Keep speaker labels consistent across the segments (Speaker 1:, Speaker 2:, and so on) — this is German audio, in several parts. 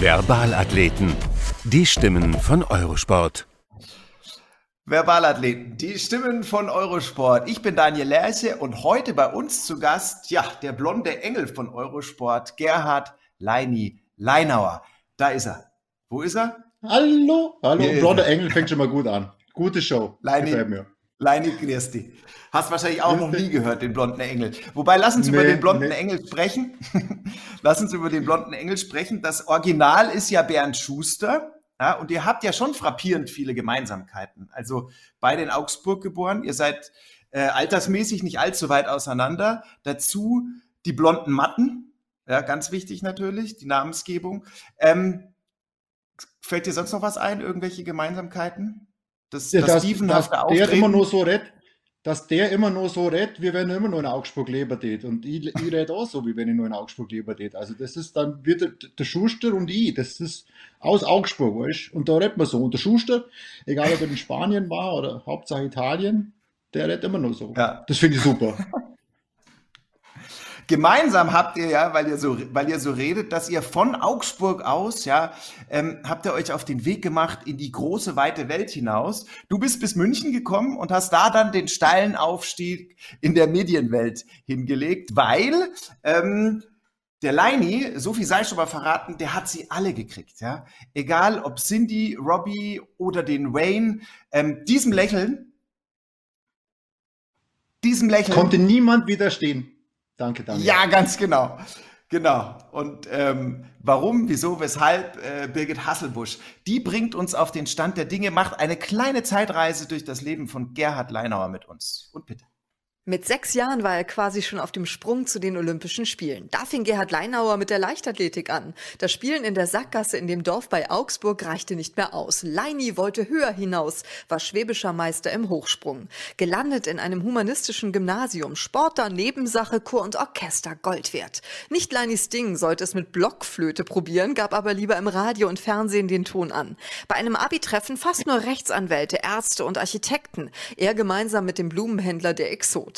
Speaker 1: Verbalathleten. Die Stimmen von Eurosport.
Speaker 2: Verbalathleten, die Stimmen von Eurosport. Ich bin Daniel Lerche und heute bei uns zu Gast, ja, der blonde Engel von Eurosport, Gerhard Leini Leinauer. Da ist er. Wo ist er?
Speaker 3: Hallo, hallo. Blonde Engel fängt schon mal gut an. Gute Show.
Speaker 2: Leini, Gefällt mir. Leini Christi. Hast wahrscheinlich auch noch nie gehört, den blonden Engel. Wobei, lass uns nee, über den blonden nee. Engel sprechen. lass uns über den blonden Engel sprechen. Das Original ist ja Bernd Schuster. Ja, und ihr habt ja schon frappierend viele Gemeinsamkeiten. Also beide in Augsburg geboren. Ihr seid äh, altersmäßig nicht allzu weit auseinander. Dazu die blonden Matten. Ja, ganz wichtig natürlich, die Namensgebung. Ähm, fällt dir sonst noch was ein? Irgendwelche Gemeinsamkeiten?
Speaker 3: Das, ja, das, das, das der immer nur so redet, dass der immer nur so redet, wie wenn er immer nur in Augsburg leben tät. Und ich, ich rede auch so, wie wenn ich nur in Augsburg leben tät. Also das ist dann wird der, der Schuster und ich, das ist aus Augsburg, weißt Und da redet man so. Und der Schuster, egal ob er in Spanien war oder Hauptsache Italien, der redet immer nur so. Ja. Das finde ich super.
Speaker 2: Gemeinsam habt ihr ja, weil ihr so, weil ihr so redet, dass ihr von Augsburg aus, ja, ähm, habt ihr euch auf den Weg gemacht in die große weite Welt hinaus. Du bist bis München gekommen und hast da dann den steilen Aufstieg in der Medienwelt hingelegt, weil ähm, der Leini, so viel sei schon mal verraten, der hat sie alle gekriegt, ja. Egal ob Cindy, Robbie oder den Wayne, ähm, diesem Lächeln,
Speaker 3: diesem Lächeln. Konnte niemand widerstehen. Danke,
Speaker 2: Daniel. Ja, ganz genau. Genau. Und ähm, warum, wieso, weshalb äh, Birgit Hasselbusch, die bringt uns auf den Stand der Dinge, macht eine kleine Zeitreise durch das Leben von Gerhard Leinauer mit uns. Und bitte.
Speaker 4: Mit sechs Jahren war er quasi schon auf dem Sprung zu den Olympischen Spielen. Da fing Gerhard Leinauer mit der Leichtathletik an. Das Spielen in der Sackgasse in dem Dorf bei Augsburg reichte nicht mehr aus. Leini wollte höher hinaus, war schwäbischer Meister im Hochsprung. Gelandet in einem humanistischen Gymnasium. Sportler, Nebensache, Chor und Orchester Gold wert. Nicht Leinis Ding sollte es mit Blockflöte probieren, gab aber lieber im Radio und Fernsehen den Ton an. Bei einem Abi-Treffen fast nur Rechtsanwälte, Ärzte und Architekten. Er gemeinsam mit dem Blumenhändler der Exot.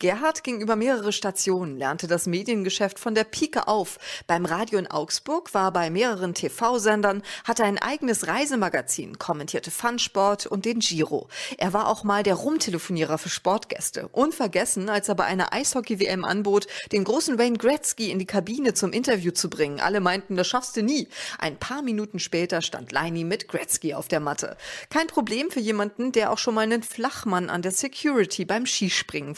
Speaker 4: Gerhard ging über mehrere Stationen, lernte das Mediengeschäft von der Pike auf. Beim Radio in Augsburg war bei mehreren TV-Sendern, hatte ein eigenes Reisemagazin, kommentierte Funsport und den Giro. Er war auch mal der Rumtelefonierer für Sportgäste. Unvergessen, als er bei einer Eishockey-WM anbot, den großen Wayne Gretzky in die Kabine zum Interview zu bringen. Alle meinten, das schaffst du nie. Ein paar Minuten später stand Leini mit Gretzky auf der Matte. Kein Problem für jemanden, der auch schon mal einen Flachmann an der Security beim Skispringen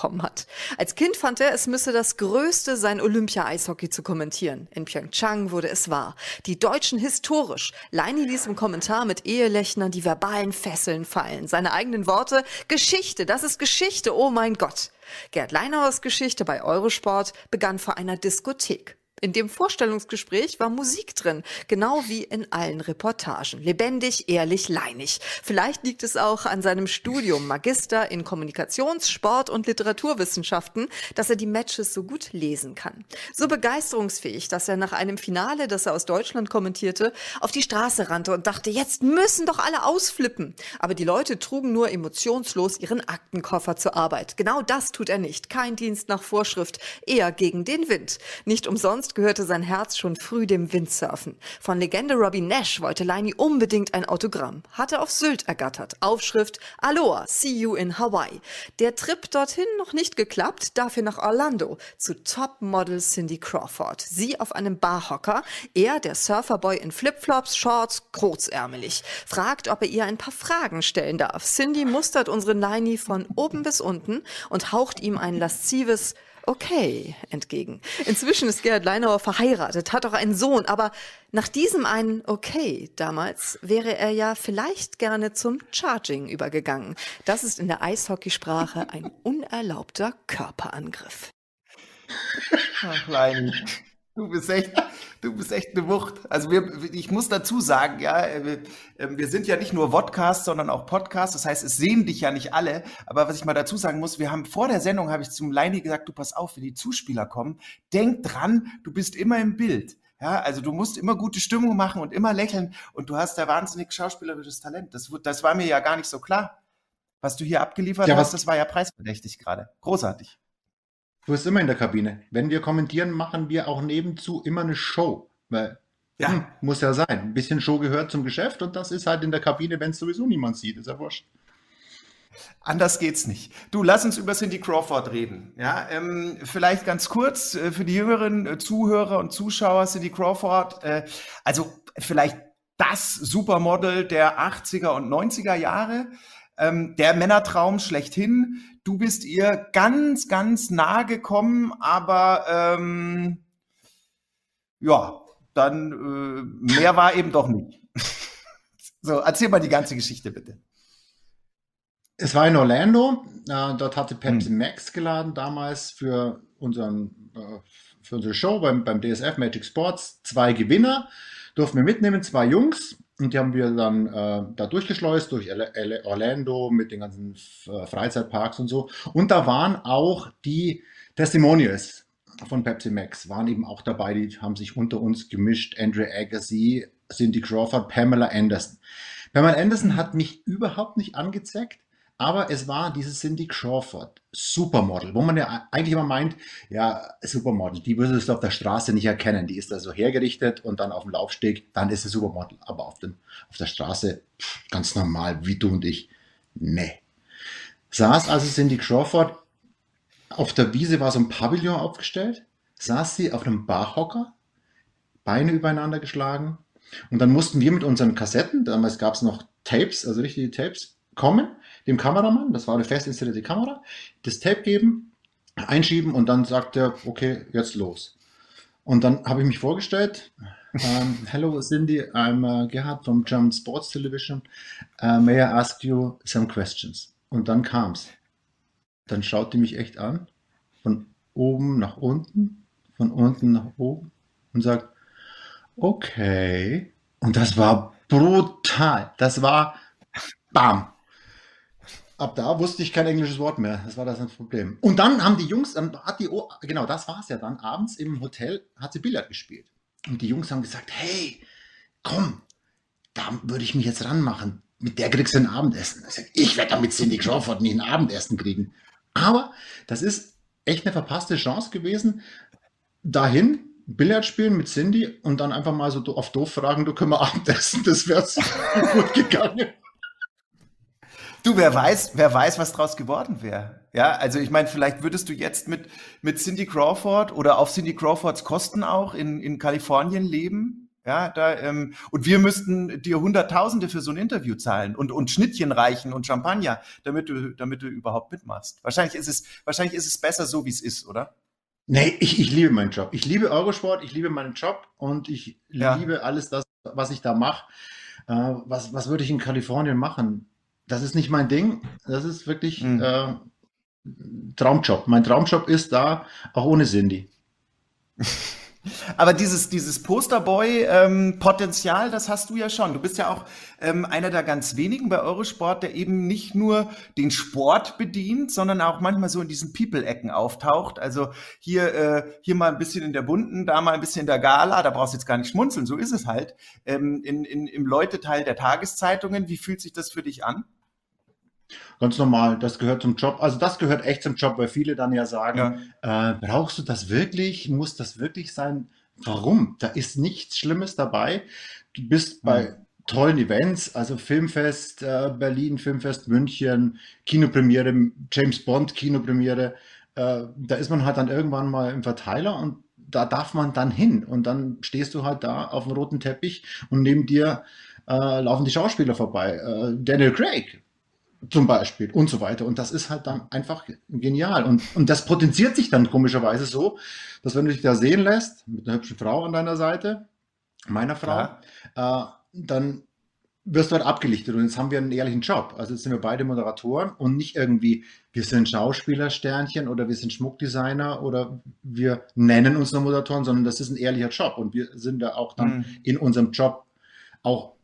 Speaker 4: vorbeibekommen hat. Als Kind fand er, es müsse das Größte sein, Olympia-Eishockey zu kommentieren. In Pyeongchang wurde es wahr. Die Deutschen historisch. Leini ließ im Kommentar mit Ehelechnern die verbalen Fesseln fallen. Seine eigenen Worte, Geschichte, das ist Geschichte, oh mein Gott. Gerd Leinauers Geschichte bei Eurosport begann vor einer Diskothek. In dem Vorstellungsgespräch war Musik drin, genau wie in allen Reportagen. Lebendig, ehrlich, leinig. Vielleicht liegt es auch an seinem Studium Magister in Kommunikations-, Sport- und Literaturwissenschaften, dass er die Matches so gut lesen kann. So begeisterungsfähig, dass er nach einem Finale, das er aus Deutschland kommentierte, auf die Straße rannte und dachte, jetzt müssen doch alle ausflippen. Aber die Leute trugen nur emotionslos ihren Aktenkoffer zur Arbeit. Genau das tut er nicht. Kein Dienst nach Vorschrift, eher gegen den Wind. Nicht umsonst Sonst gehörte sein Herz schon früh dem Windsurfen. Von Legende Robbie Nash wollte Leini unbedingt ein Autogramm. Hatte auf Sylt ergattert. Aufschrift Aloha, see you in Hawaii. Der Trip dorthin noch nicht geklappt, dafür nach Orlando zu Topmodel Cindy Crawford. Sie auf einem Barhocker, er der Surferboy in Flipflops, Shorts, kurzärmelig. Fragt, ob er ihr ein paar Fragen stellen darf. Cindy mustert unseren Leini von oben bis unten und haucht ihm ein laszives okay entgegen. Inzwischen ist Gerhard Leinauer verheiratet, hat auch einen Sohn, aber nach diesem einen okay damals wäre er ja vielleicht gerne zum Charging übergegangen. Das ist in der Eishockeysprache ein unerlaubter Körperangriff.
Speaker 2: Ach, Leini. Du bist echt, du bist echt eine Wucht. Also wir, ich muss dazu sagen, ja, wir, ähm, wir sind ja nicht nur Vodcast, sondern auch Podcast. Das heißt, es sehen dich ja nicht alle. Aber was ich mal dazu sagen muss, wir haben vor der Sendung habe ich zum Leini gesagt, du pass auf, wenn die Zuspieler kommen, denk dran, du bist immer im Bild. Ja, also du musst immer gute Stimmung machen und immer lächeln und du hast da wahnsinnig schauspielerisches Talent. Das, das war mir ja gar nicht so klar. Was du hier abgeliefert ja, hast, das war ja preisverdächtig gerade. Großartig.
Speaker 3: Du bist immer in der Kabine. Wenn wir kommentieren, machen wir auch nebenzu immer eine Show. Weil Ja. Hm, muss ja sein. Ein bisschen Show gehört zum Geschäft und das ist halt in der Kabine, wenn es sowieso niemand sieht. Ist ja wurscht.
Speaker 2: Anders geht's nicht. Du, lass uns über Cindy Crawford reden. Ja, ähm, vielleicht ganz kurz äh, für die jüngeren äh, Zuhörer und Zuschauer Cindy Crawford. Äh, also vielleicht das Supermodel der 80er und 90er Jahre. Ähm, der Männertraum schlechthin. Du bist ihr ganz, ganz nah gekommen, aber ähm, ja, dann äh, mehr war eben doch nicht. so, erzähl mal die ganze Geschichte bitte.
Speaker 3: Es war in Orlando. Äh, dort hatte Pepsi hm. Max geladen damals für, unseren, äh, für unsere Show beim, beim DSF Magic Sports. Zwei Gewinner durften wir mitnehmen, zwei Jungs. Und die haben wir dann äh, da durchgeschleust, durch Orlando mit den ganzen äh, Freizeitparks und so. Und da waren auch die Testimonials von Pepsi Max waren eben auch dabei, die haben sich unter uns gemischt. Andrew Agassi, Cindy Crawford, Pamela Anderson. Pamela Anderson hat mich überhaupt nicht angezeigt, aber es war dieses Cindy Crawford, Supermodel, wo man ja eigentlich immer meint, ja, Supermodel, die würdest du auf der Straße nicht erkennen. Die ist da so hergerichtet und dann auf dem Laufsteg, dann ist sie Supermodel. Aber auf, dem, auf der Straße pff, ganz normal, wie du und ich. Nee. Saß also Cindy Crawford auf der Wiese war so ein Pavillon aufgestellt, saß sie auf einem Barhocker, Beine übereinander geschlagen. Und dann mussten wir mit unseren Kassetten, damals gab es noch Tapes, also richtige Tapes, kommen, dem Kameramann, das war eine fest installierte Kamera, das Tape geben, einschieben und dann sagt er, okay, jetzt los. Und dann habe ich mich vorgestellt. Um, ähm, hello, Cindy. I'm uh, Gerhard from German Sports Television. Uh, may I ask you some questions? Und dann kam es dann schaut die mich echt an, von oben nach unten, von unten nach oben und sagt, okay. Und das war brutal. Das war bam. Ab da wusste ich kein englisches Wort mehr. Das war das Problem. Und dann haben die Jungs, dann hat die, genau, das war es ja dann. Abends im Hotel hat sie Billard gespielt. Und die Jungs haben gesagt, hey, komm, da würde ich mich jetzt ranmachen. Mit der kriegst du ein Abendessen. Ich werde damit Cindy Crawford nicht ein Abendessen kriegen. Aber das ist echt eine verpasste Chance gewesen, dahin Billard spielen mit Cindy und dann einfach mal so auf doof fragen, du können wir Abendessen, das wäre gut gegangen.
Speaker 2: Du, wer weiß, wer weiß, was draus geworden wäre. Ja, also ich meine, vielleicht würdest du jetzt mit, mit Cindy Crawford oder auf Cindy Crawfords Kosten auch in, in Kalifornien leben ja, da, ähm, und wir müssten dir Hunderttausende für so ein Interview zahlen und, und Schnittchen reichen und Champagner, damit du, damit du überhaupt mitmachst. Wahrscheinlich ist es, wahrscheinlich ist es besser so, wie es ist, oder?
Speaker 3: Nee, ich, ich liebe meinen Job. Ich liebe Eurosport, ich liebe meinen Job und ich ja. liebe alles das, was ich da mache. Äh, was, was würde ich in Kalifornien machen? Das ist nicht mein Ding. Das ist wirklich mhm. äh, Traumjob. Mein Traumjob ist da, auch ohne Cindy.
Speaker 2: Aber dieses, dieses Posterboy-Potenzial, ähm, das hast du ja schon. Du bist ja auch ähm, einer der ganz wenigen bei Eurosport, der eben nicht nur den Sport bedient, sondern auch manchmal so in diesen People-Ecken auftaucht. Also hier, äh, hier mal ein bisschen in der Bunten, da mal ein bisschen in der Gala, da brauchst du jetzt gar nicht schmunzeln, so ist es halt. Ähm, in, in, Im Leute-Teil der Tageszeitungen, wie fühlt sich das für dich an?
Speaker 3: Ganz normal, das gehört zum Job. Also das gehört echt zum Job, weil viele dann ja sagen, ja. Äh, brauchst du das wirklich? Muss das wirklich sein? Warum? Da ist nichts Schlimmes dabei. Du bist bei hm. tollen Events, also Filmfest äh, Berlin, Filmfest München, Kinopremiere, James Bond Kinopremiere. Äh, da ist man halt dann irgendwann mal im Verteiler und da darf man dann hin. Und dann stehst du halt da auf dem roten Teppich und neben dir äh, laufen die Schauspieler vorbei. Äh, Daniel Craig, zum Beispiel und so weiter. Und das ist halt dann einfach genial. Und, und das potenziert sich dann komischerweise so, dass wenn du dich da sehen lässt, mit einer hübschen Frau an deiner Seite, meiner Frau, äh, dann wirst du halt abgelichtet. Und jetzt haben wir einen ehrlichen Job. Also jetzt sind wir beide Moderatoren und nicht irgendwie, wir sind Schauspielersternchen oder wir sind Schmuckdesigner oder wir nennen uns nur Moderatoren, sondern das ist ein ehrlicher Job. Und wir sind da auch dann mhm. in unserem Job auch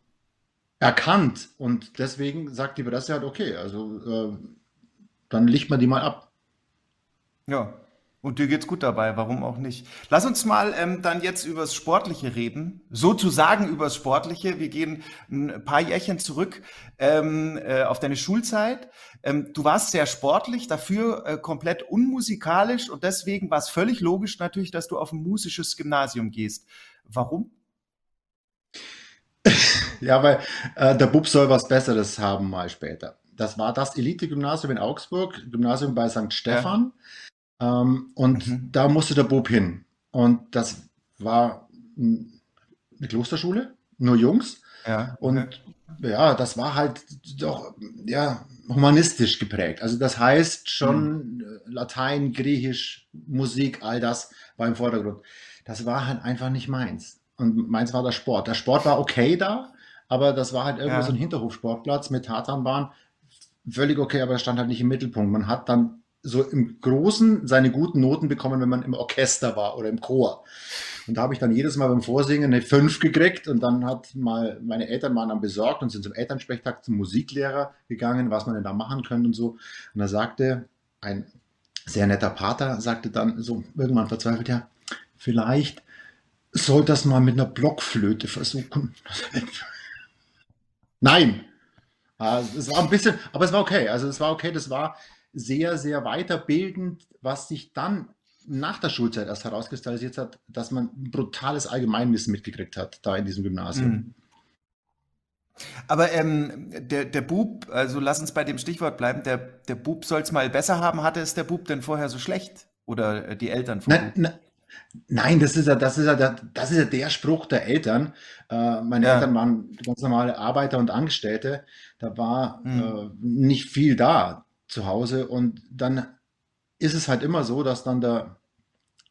Speaker 3: erkannt. Und deswegen sagt die Presse halt, okay, also äh, dann licht man die mal ab.
Speaker 2: Ja, und dir geht's gut dabei, warum auch nicht? Lass uns mal ähm, dann jetzt übers Sportliche reden, sozusagen übers Sportliche. Wir gehen ein paar Jährchen zurück ähm, äh, auf deine Schulzeit. Ähm, du warst sehr sportlich, dafür äh, komplett unmusikalisch und deswegen war es völlig logisch natürlich, dass du auf ein musisches Gymnasium gehst. Warum?
Speaker 3: Ja, weil äh, der Bub soll was Besseres haben mal später. Das war das Elite-Gymnasium in Augsburg, Gymnasium bei St. Stephan. Ja. Ähm, und mhm. da musste der Bub hin. Und das war eine Klosterschule, nur Jungs. Ja. Und ja, das war halt doch ja, humanistisch geprägt. Also das heißt schon mhm. Latein, Griechisch, Musik, all das war im Vordergrund. Das war halt einfach nicht meins. Und meins war der Sport. Der Sport war okay da, aber das war halt irgendwo ja. so ein Hinterhofsportplatz mit Tatanbahn. Völlig okay, aber er stand halt nicht im Mittelpunkt. Man hat dann so im Großen seine guten Noten bekommen, wenn man im Orchester war oder im Chor. Und da habe ich dann jedes Mal beim Vorsingen eine 5 gekriegt und dann hat mal meine Eltern waren dann besorgt und sind zum Elternsprechtag zum Musiklehrer gegangen, was man denn da machen könnte und so. Und da sagte ein sehr netter Pater, sagte dann so irgendwann verzweifelt, ja, vielleicht soll das mal mit einer Blockflöte versuchen. Nein. Also es war ein bisschen, aber es war okay. Also es war okay, das war sehr, sehr weiterbildend, was sich dann nach der Schulzeit erst herauskristallisiert hat, dass man ein brutales Allgemeinwissen mitgekriegt hat, da in diesem Gymnasium. Mhm.
Speaker 2: Aber ähm, der, der Bub, also lass uns bei dem Stichwort bleiben, der, der Bub soll es mal besser haben. Hatte es der Bub denn vorher so schlecht? Oder äh, die Eltern
Speaker 3: von na, na, Nein, das ist ja, das ist ja, der, das ist ja der Spruch der Eltern. Äh, meine ja. Eltern waren ganz normale Arbeiter und Angestellte. Da war mhm. äh, nicht viel da zu Hause und dann ist es halt immer so, dass dann der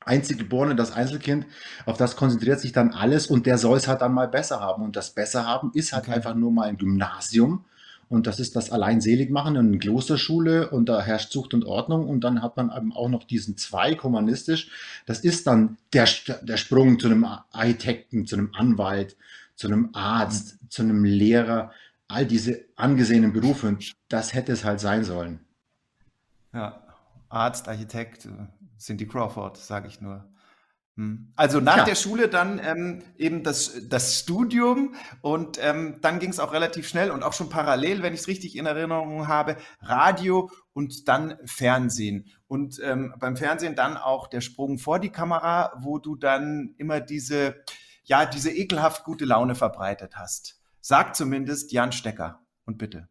Speaker 3: Einziggeborene, das Einzelkind, auf das konzentriert sich dann alles und der soll es halt dann mal besser haben. Und das Besser haben ist halt okay. einfach nur mal ein Gymnasium. Und das ist das Alleinseligmachen in Klosterschule und da herrscht Zucht und Ordnung. Und dann hat man eben auch noch diesen Zweig humanistisch. Das ist dann der, der Sprung zu einem Architekten, zu einem Anwalt, zu einem Arzt, zu einem Lehrer. All diese angesehenen Berufe. Und das hätte es halt sein sollen.
Speaker 2: Ja. Arzt, Architekt, Cindy Crawford, sage ich nur. Hm. Also nach ja. der Schule dann ähm, eben das, das Studium und ähm, dann ging es auch relativ schnell und auch schon parallel, wenn ich es richtig in Erinnerung habe, Radio und dann Fernsehen. Und ähm, beim Fernsehen dann auch der Sprung vor die Kamera, wo du dann immer diese, ja, diese ekelhaft gute Laune verbreitet hast. Sag zumindest Jan Stecker und bitte.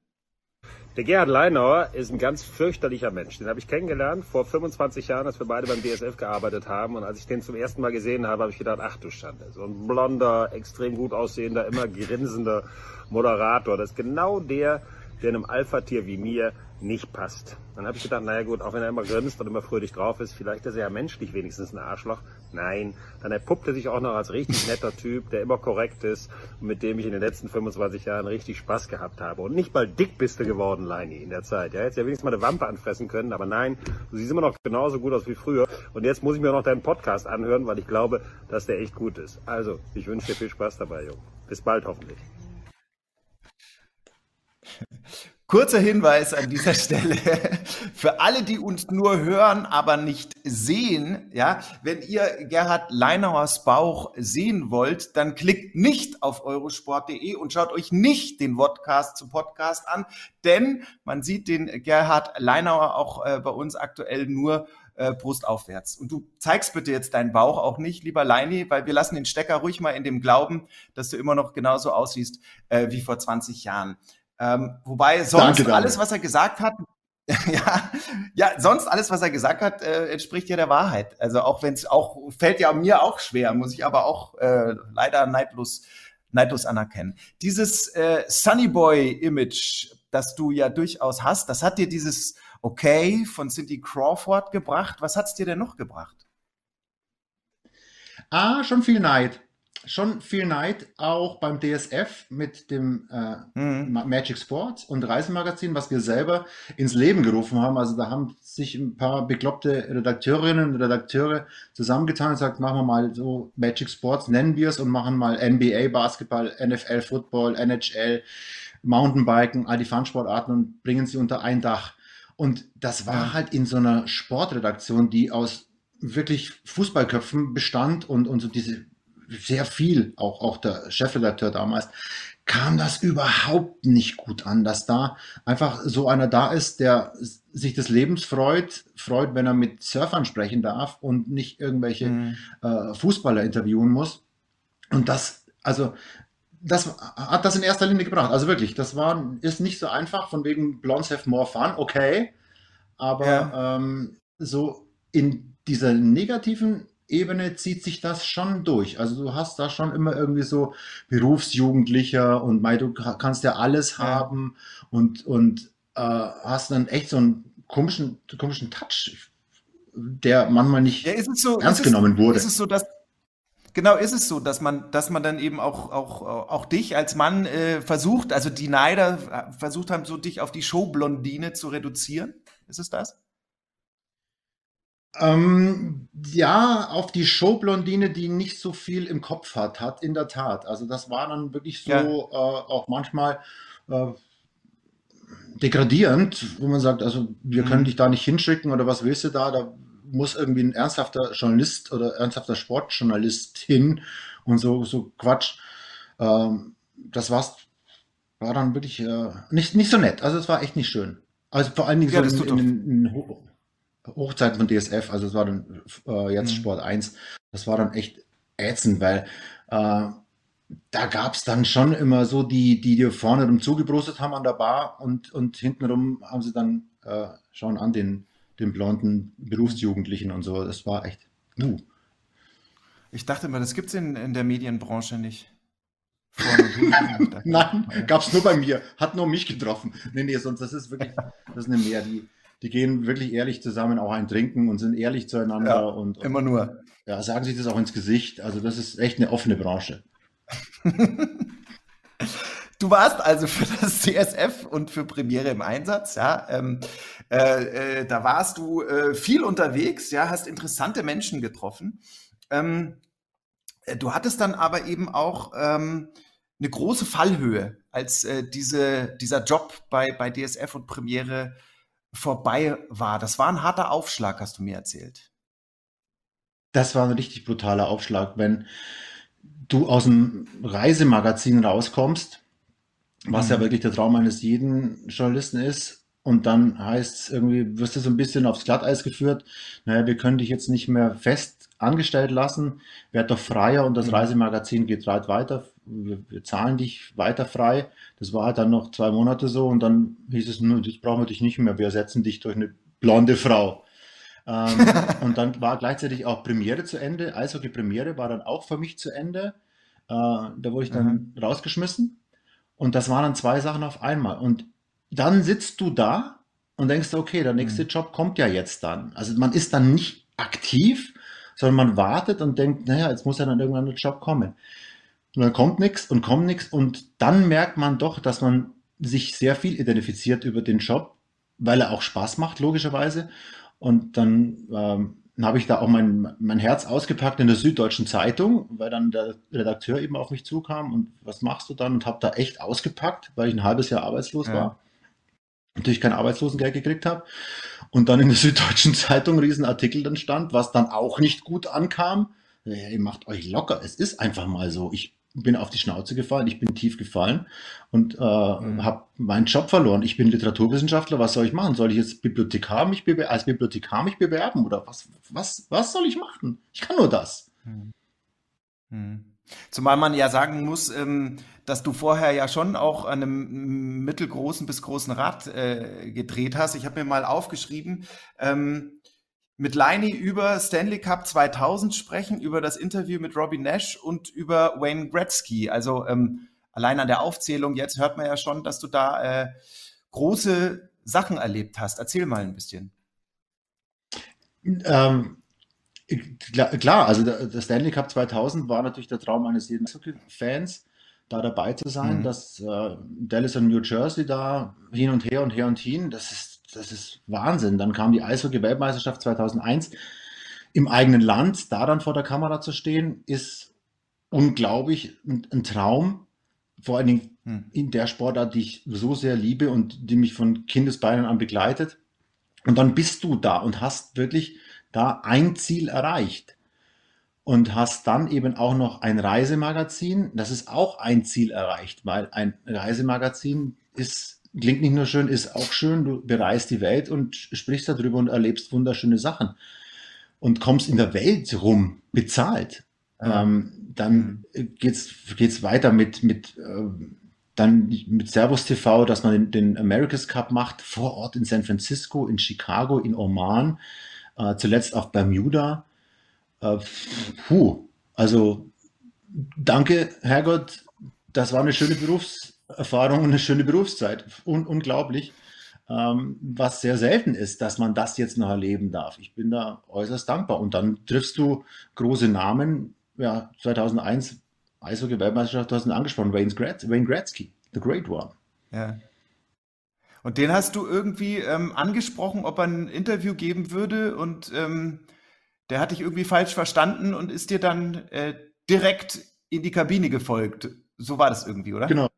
Speaker 5: Der Gerhard Leinauer ist ein ganz fürchterlicher Mensch. Den habe ich kennengelernt vor 25 Jahren, als wir beide beim BSF gearbeitet haben. Und als ich den zum ersten Mal gesehen habe, habe ich gedacht, ach du Schande. So ein blonder, extrem gut aussehender, immer grinsender Moderator. Das ist genau der, der einem Alpha-Tier wie mir nicht passt. Dann habe ich gedacht, naja gut, auch wenn er immer grinst und immer fröhlich drauf ist, vielleicht ist er ja menschlich wenigstens ein Arschloch. Nein, dann erpuppt er sich auch noch als richtig netter Typ, der immer korrekt ist und mit dem ich in den letzten 25 Jahren richtig Spaß gehabt habe. Und nicht mal dick bist du geworden, Leini, in der Zeit. Ja, hättest ja wenigstens mal eine Wampe anfressen können, aber nein, du siehst immer noch genauso gut aus wie früher. Und jetzt muss ich mir noch deinen Podcast anhören, weil ich glaube, dass der echt gut ist. Also, ich wünsche dir viel Spaß dabei, Junge. Bis bald hoffentlich.
Speaker 2: Kurzer Hinweis an dieser Stelle für alle, die uns nur hören, aber nicht sehen. Ja, wenn ihr Gerhard Leinauers Bauch sehen wollt, dann klickt nicht auf eurosport.de und schaut euch nicht den Podcast zum Podcast an, denn man sieht den Gerhard Leinauer auch äh, bei uns aktuell nur äh, brustaufwärts. Und du zeigst bitte jetzt deinen Bauch auch nicht, lieber Leini, weil wir lassen den Stecker ruhig mal in dem Glauben, dass du immer noch genauso aussiehst äh, wie vor 20 Jahren. Ähm, wobei sonst danke, alles, was er gesagt hat, ja, ja, sonst alles, was er gesagt hat, äh, entspricht ja der Wahrheit. Also auch wenn es auch fällt ja mir auch schwer, muss ich aber auch äh, leider neidlos, neidlos anerkennen. Dieses äh, Sunny Boy Image, das du ja durchaus hast, das hat dir dieses Okay von Cindy Crawford gebracht. Was hat es dir denn noch gebracht?
Speaker 3: Ah, schon viel Neid schon viel Neid, auch beim DSF mit dem äh, mhm. Magic Sports und Reisemagazin, was wir selber ins Leben gerufen haben. Also da haben sich ein paar bekloppte Redakteurinnen und Redakteure zusammengetan und gesagt, machen wir mal so Magic Sports, nennen wir es und machen mal NBA Basketball, NFL Football, NHL, Mountainbiken, all die Fun-Sportarten und bringen sie unter ein Dach. Und das war halt in so einer Sportredaktion, die aus wirklich Fußballköpfen bestand und, und so diese sehr viel, auch, auch der Chefredakteur damals, kam das überhaupt nicht gut an, dass da einfach so einer da ist, der sich des Lebens freut, freut, wenn er mit Surfern sprechen darf und nicht irgendwelche mhm. äh, Fußballer interviewen muss. Und das, also das hat das in erster Linie gebracht. Also wirklich, das war, ist nicht so einfach, von wegen Blondes have more fun, okay. Aber ja. ähm, so in dieser negativen Ebene zieht sich das schon durch. Also du hast da schon immer irgendwie so Berufsjugendlicher und mei, du kannst ja alles ja. haben und, und äh, hast dann echt so einen komischen, komischen Touch, der manchmal nicht
Speaker 2: ja, so,
Speaker 3: ernst genommen wurde.
Speaker 2: Ist es so, dass Genau, ist es so, dass man, dass man dann eben auch, auch, auch dich als Mann äh, versucht, also die Neider äh, versucht haben, so dich auf die Showblondine zu reduzieren? Ist es das?
Speaker 3: Ähm, ja, auf die Showblondine, die nicht so viel im Kopf hat, hat in der Tat. Also das war dann wirklich so ja. äh, auch manchmal äh, degradierend, wo man sagt, also wir mhm. können dich da nicht hinschicken oder was willst du da? Da muss irgendwie ein ernsthafter Journalist oder ernsthafter Sportjournalist hin und so, so Quatsch. Ähm, das war's, war dann wirklich äh, nicht, nicht so nett. Also es war echt nicht schön. Also vor allen Dingen ja, so in, in, in, Hochzeiten von DSF, also es war dann äh, jetzt mhm. Sport 1, das war dann echt ätzend, weil äh, da gab es dann schon immer so die, die dir vorne rum zugebrustet haben an der Bar und, und hintenrum haben sie dann äh, schon an den den blonden Berufsjugendlichen und so. Das war echt. Uh.
Speaker 2: Ich dachte immer, das gibt es in, in der Medienbranche nicht.
Speaker 3: Nein, gab es nur bei mir. Hat nur mich getroffen. Nee, nee, sonst das ist wirklich, das ist eine Mehr. Die, die gehen wirklich ehrlich zusammen auch ein Trinken und sind ehrlich zueinander. Ja, und,
Speaker 2: und, immer nur.
Speaker 3: Ja, sagen sich das auch ins Gesicht. Also das ist echt eine offene Branche.
Speaker 2: Du warst also für das CSF und für Premiere im Einsatz, ja. Ähm, äh, äh, da warst du äh, viel unterwegs, ja, hast interessante Menschen getroffen. Ähm, äh, du hattest dann aber eben auch ähm, eine große Fallhöhe, als äh, diese, dieser Job bei, bei DSF und Premiere vorbei war. Das war ein harter Aufschlag, hast du mir erzählt.
Speaker 3: Das war ein richtig brutaler Aufschlag, wenn du aus dem Reisemagazin rauskommst was mhm. ja wirklich der Traum eines jeden Journalisten ist. Und dann heißt es irgendwie, wirst du so ein bisschen aufs Glatteis geführt. Naja, wir können dich jetzt nicht mehr fest angestellt lassen. Werd doch freier und das mhm. Reisemagazin geht weit weiter. Wir, wir, zahlen dich weiter frei. Das war halt dann noch zwei Monate so und dann hieß es, nur, jetzt brauchen wir dich nicht mehr. Wir ersetzen dich durch eine blonde Frau. ähm, und dann war gleichzeitig auch Premiere zu Ende. Eishockey Premiere war dann auch für mich zu Ende. Äh, da wurde ich dann mhm. rausgeschmissen. Und das waren dann zwei Sachen auf einmal. Und dann sitzt du da und denkst, okay, der nächste mhm. Job kommt ja jetzt dann. Also man ist dann nicht aktiv, sondern man wartet und denkt, naja, jetzt muss ja dann irgendwann der Job kommen. Und dann kommt nichts und kommt nichts und dann merkt man doch, dass man sich sehr viel identifiziert über den Job, weil er auch Spaß macht, logischerweise. Und dann ähm, habe ich da auch mein, mein Herz ausgepackt in der Süddeutschen Zeitung, weil dann der Redakteur eben auf mich zukam und was machst du dann? Und habe da echt ausgepackt, weil ich ein halbes Jahr arbeitslos ja. war. Natürlich kein Arbeitslosengeld gekriegt habe. Und dann in der Süddeutschen Zeitung ein Riesenartikel dann stand, was dann auch nicht gut ankam. Ja, ihr macht euch locker. Es ist einfach mal so. Ich bin auf die Schnauze gefallen, ich bin tief gefallen und äh, mhm. habe meinen Job verloren. Ich bin Literaturwissenschaftler, was soll ich machen? Soll ich jetzt Bibliothekar mich als Bibliothekar mich bewerben oder was, was, was soll ich machen? Ich kann nur das. Mhm.
Speaker 2: Mhm. Zumal man ja sagen muss, ähm, dass du vorher ja schon auch an einem mittelgroßen bis großen Rad äh, gedreht hast. Ich habe mir mal aufgeschrieben, ähm, mit Leini über Stanley Cup 2000 sprechen, über das Interview mit Robbie Nash und über Wayne Gretzky. Also ähm, allein an der Aufzählung jetzt hört man ja schon, dass du da äh, große Sachen erlebt hast. Erzähl mal ein bisschen.
Speaker 3: Ähm, klar, also der, Stanley Cup 2000 war natürlich der Traum eines jeden Fans, da dabei zu sein. Mhm. dass äh, Dallas und New Jersey da hin und her und her und hin, das ist das ist Wahnsinn. Dann kam die Eishockey-Weltmeisterschaft 2001 im eigenen Land, da dann vor der Kamera zu stehen, ist unglaublich ein, ein Traum. Vor allen Dingen hm. in der Sportart, die ich so sehr liebe und die mich von Kindesbeinen an begleitet. Und dann bist du da und hast wirklich da ein Ziel erreicht. Und hast dann eben auch noch ein Reisemagazin. Das ist auch ein Ziel erreicht, weil ein Reisemagazin ist klingt nicht nur schön, ist auch schön. Du bereist die Welt und sprichst darüber und erlebst wunderschöne Sachen und kommst in der Welt rum, bezahlt. Ähm, dann geht's geht's weiter mit mit äh, dann mit Servus TV, dass man den, den, America's Cup macht vor Ort in San Francisco, in Chicago, in Oman, äh, zuletzt auf Bermuda. Äh, puh, also danke Herrgott, das war eine schöne Berufserfahrung und eine schöne Berufszeit. Un unglaublich ähm, was sehr selten ist, dass man das jetzt noch erleben darf. Ich bin da äußerst dankbar. Und dann triffst du große Namen. Ja, 2001 Eishockey-Weltmeisterschaft, du hast ihn angesprochen, Wayne, Gretz, Wayne Gretzky, the great one.
Speaker 2: Ja. Und den hast du irgendwie ähm, angesprochen, ob er ein Interview geben würde und ähm, der hat dich irgendwie falsch verstanden und ist dir dann äh, direkt in die Kabine gefolgt. So war das irgendwie, oder?
Speaker 3: Genau.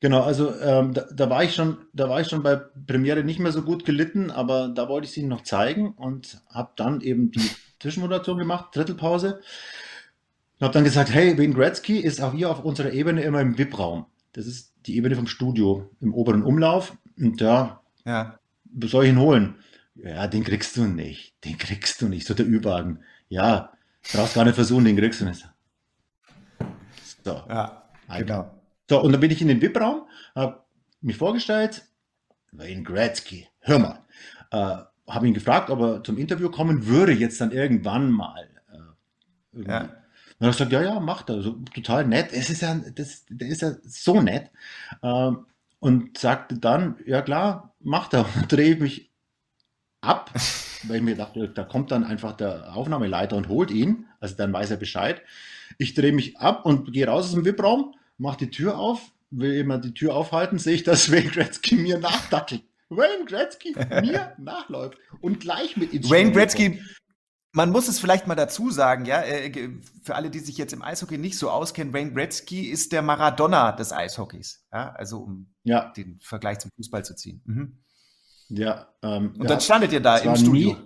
Speaker 3: Genau, also ähm, da, da, war ich schon, da war ich schon bei Premiere nicht mehr so gut gelitten, aber da wollte ich sie noch zeigen und habe dann eben die Zwischenmoderation gemacht, Drittelpause. Und habe dann gesagt, hey, Wayne Gretzky ist auch hier auf unserer Ebene immer im VIP-Raum. Das ist die Ebene vom Studio im oberen Umlauf. Und ja, ja. soll ich ihn holen? Ja, den kriegst du nicht. Den kriegst du nicht. So der Ü-Wagen. Ja, brauchst gar nicht versuchen, den kriegst du nicht.
Speaker 2: So. Ja, genau.
Speaker 3: So, und dann bin ich in den VIP-Raum, habe mich vorgestellt, Wayne Gretzky, hör mal. Äh, habe ihn gefragt, ob er zum Interview kommen würde, jetzt dann irgendwann mal. Äh, ja. Und er hat gesagt, ja, ja, macht er. So, total nett. Es ist ja, das, der ist ja so nett. Äh, und sagte dann, ja klar, macht er. Und drehe ich mich ab, weil ich mir dachte, da kommt dann einfach der Aufnahmeleiter und holt ihn. Also dann weiß er Bescheid. Ich drehe mich ab und gehe raus aus dem VIP-Raum mache die Tür auf, will immer die Tür aufhalten, sehe ich, dass Wayne Gretzky mir nachdackelt. Wayne Gretzky mir nachläuft und gleich mit
Speaker 2: ins Wayne Gretzky, man muss es vielleicht mal dazu sagen, ja, äh, für alle, die sich jetzt im Eishockey nicht so auskennen, Wayne Gretzky ist der Maradona des Eishockeys, ja, also um ja. den Vergleich zum Fußball zu ziehen. Mhm.
Speaker 3: Ja.
Speaker 2: Ähm, und dann standet ihr da im Studio. Nie,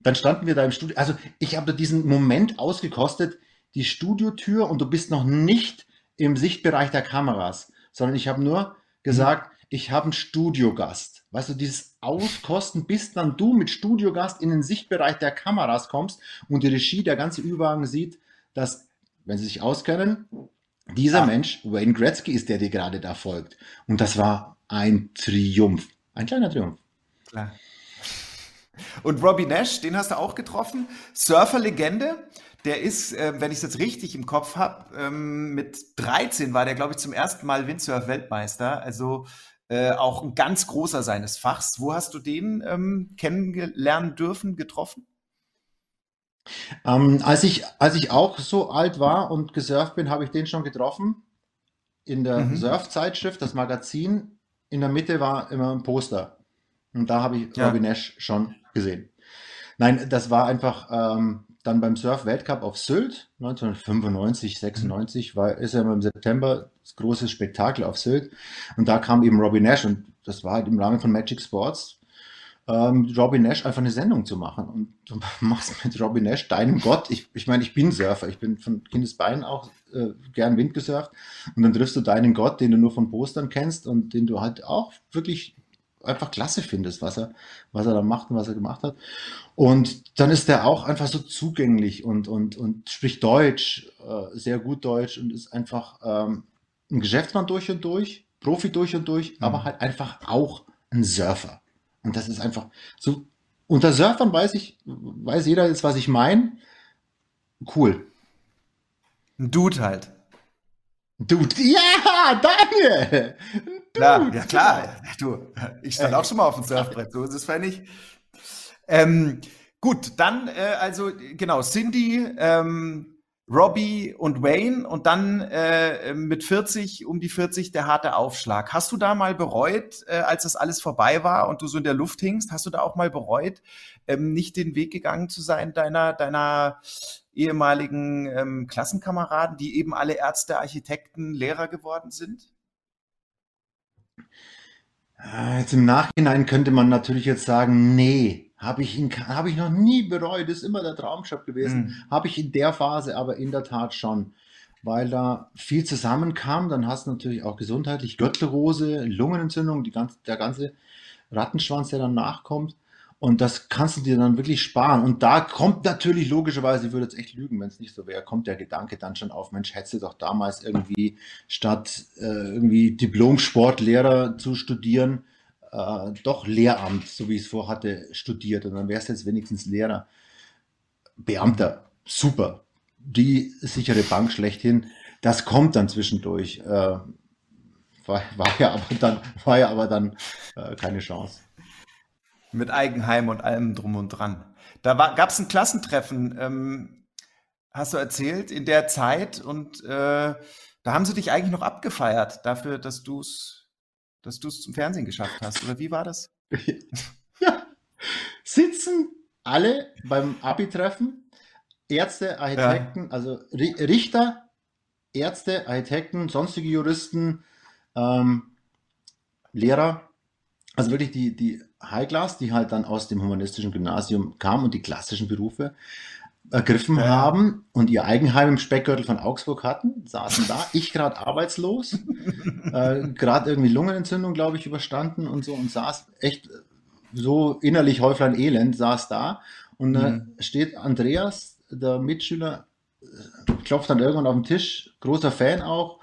Speaker 3: dann standen wir da im Studio. Also ich habe diesen Moment ausgekostet, die Studiotür und du bist noch nicht im Sichtbereich der Kameras, sondern ich habe nur gesagt, mhm. ich habe einen Studiogast. Weißt du, dieses Auskosten, bis dann du mit Studiogast in den Sichtbereich der Kameras kommst und die Regie, der ganze Überwagen sieht, dass, wenn sie sich auskennen, dieser ah. Mensch, Wayne Gretzky, ist der, der gerade da folgt. Und das war ein Triumph. Ein kleiner Triumph. Klar.
Speaker 2: Und Robbie Nash, den hast du auch getroffen. Surfer-Legende. Der ist, äh, wenn ich es jetzt richtig im Kopf habe, ähm, mit 13 war der, glaube ich, zum ersten Mal Windsurf-Weltmeister. Also äh, auch ein ganz großer seines Fachs. Wo hast du den ähm, kennenlernen dürfen, getroffen?
Speaker 3: Ähm, als, ich, als ich auch so alt war und gesurft bin, habe ich den schon getroffen. In der mhm. Surf-Zeitschrift, das Magazin, in der Mitte war immer ein Poster. Und da habe ich ja. Robbie Nash schon gesehen. Nein, das war einfach, ähm, dann beim Surf-Weltcup auf Sylt 1995, 96 war, ist ja im September das große Spektakel auf Sylt. Und da kam eben Robbie Nash und das war halt im Rahmen von Magic Sports ähm, Robbie Nash einfach eine Sendung zu machen. Und du machst mit Robbie Nash deinem Gott, ich, ich meine, ich bin Surfer, ich bin von Kindesbeinen auch äh, gern Wind gesurft. Und dann triffst du deinen Gott, den du nur von Postern kennst und den du halt auch wirklich einfach klasse findest, was er, was er da macht und was er gemacht hat. Und dann ist er auch einfach so zugänglich und, und, und spricht Deutsch, äh, sehr gut Deutsch und ist einfach ähm, ein Geschäftsmann durch und durch, Profi durch und durch, mhm. aber halt einfach auch ein Surfer. Und das ist einfach so. Unter Surfern weiß ich, weiß jeder jetzt, was ich meine. Cool.
Speaker 2: Ein Dude halt.
Speaker 3: Dude, ja, Daniel!
Speaker 2: Klar, ja klar. Du, ich stand auch schon mal auf dem Surfbrett, so ist es, fände ich. Ähm, gut, dann äh, also genau, Cindy, ähm, Robbie und Wayne und dann äh, mit 40, um die 40 der harte Aufschlag. Hast du da mal bereut, äh, als das alles vorbei war und du so in der Luft hingst, hast du da auch mal bereut, ähm, nicht den Weg gegangen zu sein deiner, deiner ehemaligen ähm, Klassenkameraden, die eben alle Ärzte, Architekten, Lehrer geworden sind?
Speaker 3: Ah, jetzt im Nachhinein könnte man natürlich jetzt sagen, nee, habe ich, hab ich noch nie bereut, ist immer der Traumjob gewesen. Mhm. Habe ich in der Phase aber in der Tat schon, weil da viel zusammenkam. Dann hast du natürlich auch gesundheitlich Gürtelrose, Lungenentzündung, die ganze, der ganze Rattenschwanz, der dann nachkommt. Und das kannst du dir dann wirklich sparen. Und da kommt natürlich logischerweise, ich würde jetzt echt lügen, wenn es nicht so wäre, kommt der Gedanke dann schon auf, Mensch, hättest du doch damals irgendwie statt äh, irgendwie Diplom-Sportlehrer zu studieren, äh, doch Lehramt, so wie ich es vorhatte, studiert. Und dann wärst du jetzt wenigstens Lehrer. Beamter, super. Die sichere Bank schlechthin. Das kommt dann zwischendurch. Äh, war, war, ja aber dann, war ja aber dann äh, keine Chance.
Speaker 2: Mit Eigenheim und allem drum und dran. Da gab es ein Klassentreffen, ähm, hast du erzählt, in der Zeit und äh, da haben sie dich eigentlich noch abgefeiert dafür, dass du es dass du's zum Fernsehen geschafft hast. Oder wie war das?
Speaker 3: ja. Sitzen alle beim Abi-Treffen, Ärzte, Architekten, ja. also Richter, Ärzte, Architekten, sonstige Juristen, ähm, Lehrer, also wirklich die, die High Class, die halt dann aus dem humanistischen Gymnasium kamen und die klassischen Berufe ergriffen ja. haben und ihr Eigenheim im Speckgürtel von Augsburg hatten, saßen da, ich gerade arbeitslos, äh, gerade irgendwie Lungenentzündung, glaube ich, überstanden und so und saß echt so innerlich Häuflein Elend, saß da und äh, mhm. steht Andreas, der Mitschüler, klopft dann irgendwann auf den Tisch, großer Fan auch,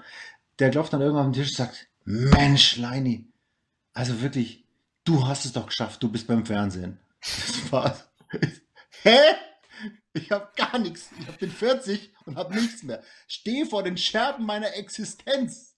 Speaker 3: der klopft dann irgendwann auf den Tisch und sagt, Mensch, Leini, also wirklich, du hast es doch geschafft, du bist beim Fernsehen. Das war, hä? Ich habe gar nichts. Ich bin 40 und habe nichts mehr. Stehe vor den Scherben meiner Existenz.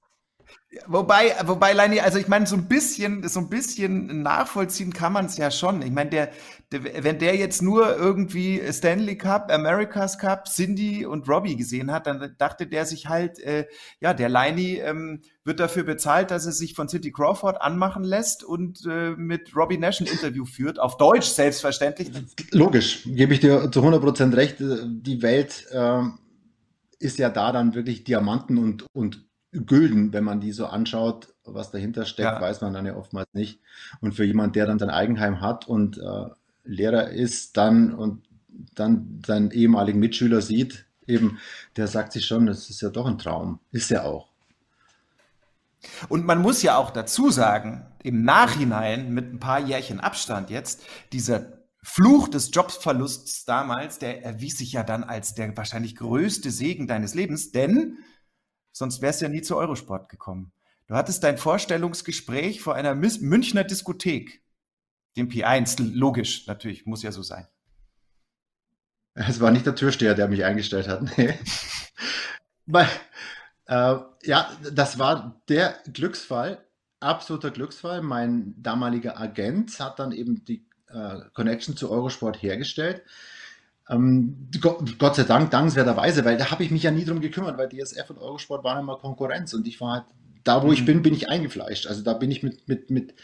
Speaker 2: Wobei, wobei, Leini, also ich meine, so ein bisschen, so ein bisschen nachvollziehen kann man es ja schon. Ich meine, der, der, wenn der jetzt nur irgendwie Stanley Cup, America's Cup, Cindy und Robbie gesehen hat, dann dachte der sich halt, äh, ja, der Leini ähm, wird dafür bezahlt, dass er sich von Cindy Crawford anmachen lässt und äh, mit Robbie Nash ein Interview führt, auf Deutsch selbstverständlich.
Speaker 3: Logisch, gebe ich dir zu 100 Prozent recht. Die Welt äh, ist ja da dann wirklich Diamanten und, und Gülden, wenn man die so anschaut, was dahinter steckt, ja. weiß man dann ja oftmals nicht. Und für jemand, der dann sein Eigenheim hat und äh, Lehrer ist, dann und dann seinen ehemaligen Mitschüler sieht, eben, der sagt sich schon, das ist ja doch ein Traum. Ist ja auch.
Speaker 2: Und man muss ja auch dazu sagen, im Nachhinein mit ein paar Jährchen Abstand jetzt, dieser Fluch des Jobverlusts damals, der erwies sich ja dann als der wahrscheinlich größte Segen deines Lebens, denn sonst wärst du ja nie zu Eurosport gekommen. Du hattest dein Vorstellungsgespräch vor einer Münchner Diskothek, dem P1, logisch, natürlich, muss ja so sein.
Speaker 3: Es war nicht der Türsteher, der mich eingestellt hat. Nee. Weil, äh, ja, das war der Glücksfall, absoluter Glücksfall. Mein damaliger Agent hat dann eben die äh, Connection zu Eurosport hergestellt. Ähm, Gott, sei Dank, dankenswerterweise, weil da habe ich mich ja nie drum gekümmert, weil DSF und Eurosport waren immer Konkurrenz und ich war halt, da wo mhm. ich bin, bin ich eingefleischt. Also da bin ich mit, mit, mit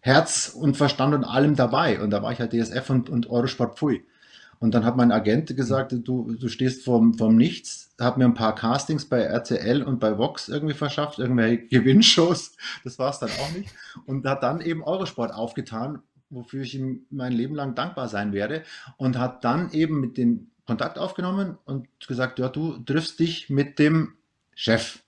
Speaker 3: Herz und Verstand und allem dabei und da war ich halt DSF und, und Eurosport pfui. Und dann hat mein Agent gesagt, du, du stehst vorm, vorm Nichts, hat mir ein paar Castings bei RTL und bei Vox irgendwie verschafft, irgendwelche Gewinnshows, das war es dann auch nicht. Und hat dann eben Eurosport aufgetan, wofür ich ihm mein Leben lang dankbar sein werde. Und hat dann eben mit den Kontakt aufgenommen und gesagt, ja, du triffst dich mit dem Chef.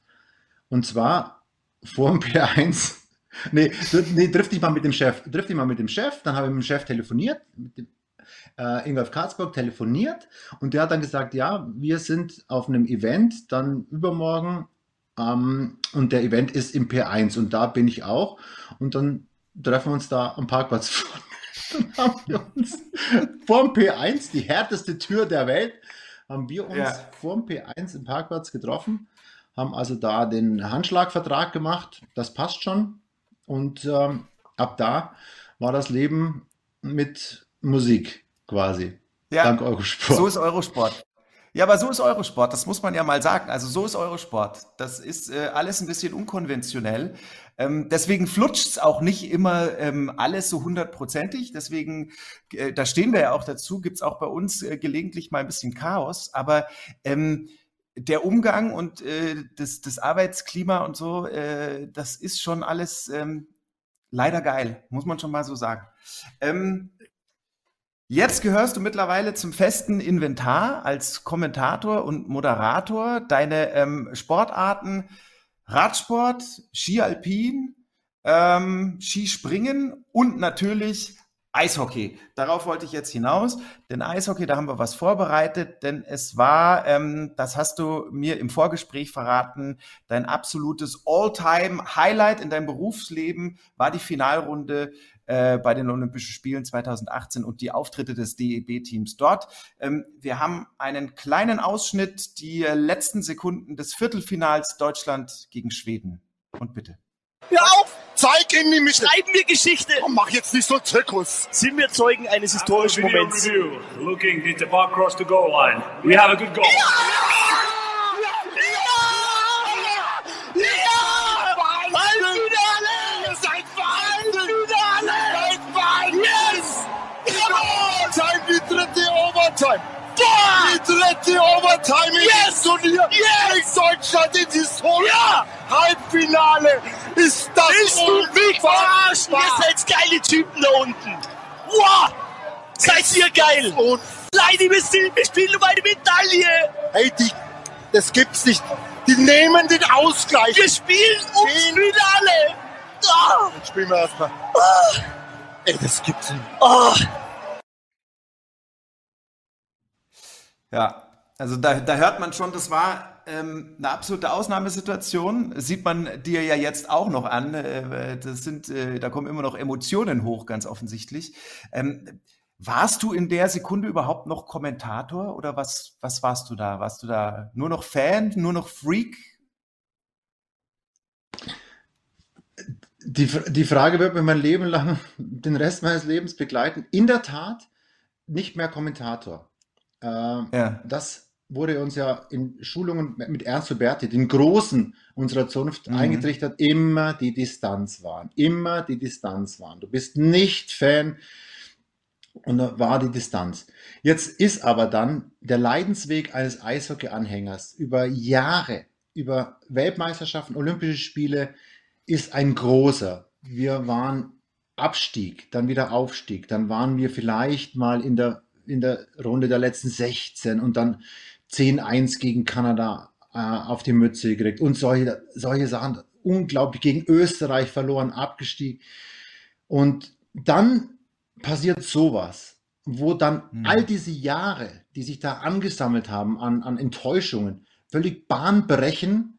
Speaker 3: Und zwar vor dem P1. nee, nee, triff dich mal mit dem Chef. Triff dich mal mit dem Chef. Dann habe ich mit dem Chef telefoniert, mit dem äh, Ingolf Karlsburg telefoniert und der hat dann gesagt, ja, wir sind auf einem Event, dann übermorgen ähm, und der Event ist im P1 und da bin ich auch und dann treffen wir uns da am Parkplatz. Dann haben wir uns vorm P1, die härteste Tür der Welt, haben wir uns ja. vorm P1 im Parkplatz getroffen, haben also da den Handschlagvertrag gemacht, das passt schon. Und ähm, ab da war das Leben mit Musik quasi.
Speaker 2: Ja, Dank Eurosport. So ist Eurosport. Ja, aber so ist Eurosport, das muss man ja mal sagen. Also so ist Eurosport. Das ist äh, alles ein bisschen unkonventionell. Ähm, deswegen es auch nicht immer ähm, alles so hundertprozentig. Deswegen, äh, da stehen wir ja auch dazu, gibt es auch bei uns äh, gelegentlich mal ein bisschen Chaos. Aber ähm, der Umgang und äh, das, das Arbeitsklima und so, äh, das ist schon alles ähm, leider geil, muss man schon mal so sagen. Ähm, Jetzt gehörst du mittlerweile zum festen Inventar als Kommentator und Moderator. Deine ähm, Sportarten Radsport, Ski Alpin, ähm, Skispringen und natürlich Eishockey. Darauf wollte ich jetzt hinaus. Denn Eishockey, da haben wir was vorbereitet, denn es war, ähm, das hast du mir im Vorgespräch verraten, dein absolutes All-Time-Highlight in deinem Berufsleben war die Finalrunde äh, bei den Olympischen Spielen 2018 und die Auftritte des DEB-Teams dort. Ähm, wir haben einen kleinen Ausschnitt, die letzten Sekunden des Viertelfinals Deutschland gegen Schweden. Und bitte.
Speaker 6: Hör auf! Zeig in die Mitte!
Speaker 7: Schreiben wir Geschichte!
Speaker 6: Oh, mach jetzt nicht so Zirkus!
Speaker 7: Sind wir Zeugen eines historischen Moments?
Speaker 8: Review. Looking at the bar across the goal line. We have a good goal.
Speaker 6: Halbfinale! Overtime! Die dritte Overtime in yes! Turnier! Yes! Deutschland in Historie!
Speaker 7: Ja!
Speaker 6: Halbfinale! Ist das
Speaker 7: Bist du mich verarschen? Ihr seid geile Typen da unten! Wow! Seid ihr geil!
Speaker 6: Und
Speaker 7: Leine, wir, sind, wir spielen um eine Medaille!
Speaker 6: hey, die, das gibt's nicht. Die nehmen den Ausgleich.
Speaker 7: Wir spielen ums
Speaker 6: Den-
Speaker 7: Finale! Ah!
Speaker 6: Jetzt spielen wir erstmal. Ey, das gibt's nicht.
Speaker 7: Ah!
Speaker 2: Ja, also da, da hört man schon, das war ähm, eine absolute Ausnahmesituation. Sieht man dir ja jetzt auch noch an. Äh, das sind, äh, da kommen immer noch Emotionen hoch, ganz offensichtlich. Ähm, warst du in der Sekunde überhaupt noch Kommentator oder was, was warst du da? Warst du da nur noch Fan, nur noch Freak?
Speaker 3: Die, die Frage wird mir mein Leben lang, den Rest meines Lebens begleiten. In der Tat nicht mehr Kommentator. Ähm,
Speaker 2: Ja.
Speaker 3: Das wurde uns ja in Schulungen mit Ernst Huberti, den Großen unserer Zunft,
Speaker 2: Mhm.
Speaker 3: eingetrichtert, immer die Distanz wahren. Immer die Distanz wahren. Du bist nicht Fan und da war die Distanz. Jetzt ist aber dann der Leidensweg eines Eishockey-Anhängers über Jahre, über Weltmeisterschaften, Olympische Spiele, ist ein großer. Wir waren Abstieg, dann wieder Aufstieg, dann waren wir vielleicht mal in der, in der Runde der letzten 16 und dann 10-1 gegen Kanada äh, auf die Mütze gekriegt und solche, solche Sachen. Unglaublich gegen Österreich verloren, abgestiegen. Und dann passiert sowas, wo dann
Speaker 2: Hm.
Speaker 3: all diese Jahre, die sich da angesammelt haben an, an Enttäuschungen, völlig Bahn brechen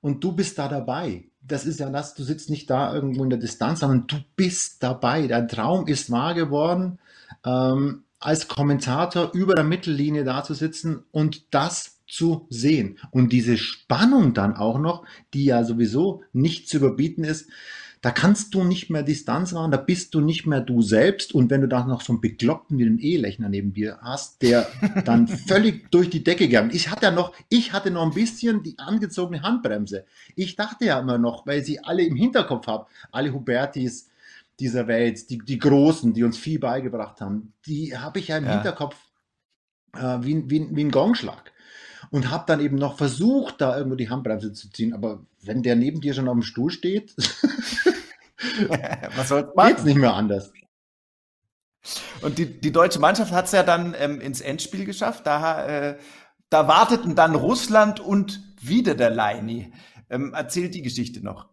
Speaker 3: und du bist da dabei. Das ist ja das, du sitzt nicht da irgendwo in der Distanz, sondern du bist dabei. Dein Traum ist wahr geworden, ähm, als Kommentator über der Mittellinie da zu sitzen und das zu sehen. Und diese Spannung dann auch noch, die ja sowieso nicht zu überbieten ist, da kannst du nicht mehr Distanz wahren, da bist du nicht mehr du selbst. Und wenn du da noch so einen Bekloppten wie den Ehelechner neben dir hast, der dann völlig durch die Decke gegangen Ich hatte ja noch, ich hatte noch ein bisschen die angezogene Handbremse. Ich dachte ja immer noch, weil sie alle im Hinterkopf haben, alle Hubertis dieser Welt, die, die Großen, die uns viel beigebracht haben, die habe ich ja im
Speaker 2: Ja.
Speaker 3: Hinterkopf äh, wie, wie, wie ein Gongschlag. Und habe dann eben noch versucht, da irgendwo die Handbremse zu ziehen. Aber wenn der neben dir schon auf dem Stuhl steht,
Speaker 2: Was soll's
Speaker 3: geht's
Speaker 2: machen?
Speaker 3: nicht mehr anders.
Speaker 2: Und die, die deutsche Mannschaft hat es ja dann ähm, ins Endspiel geschafft. Da, äh, da warteten dann Russland und wieder der Leini. Ähm, erzählt die Geschichte noch.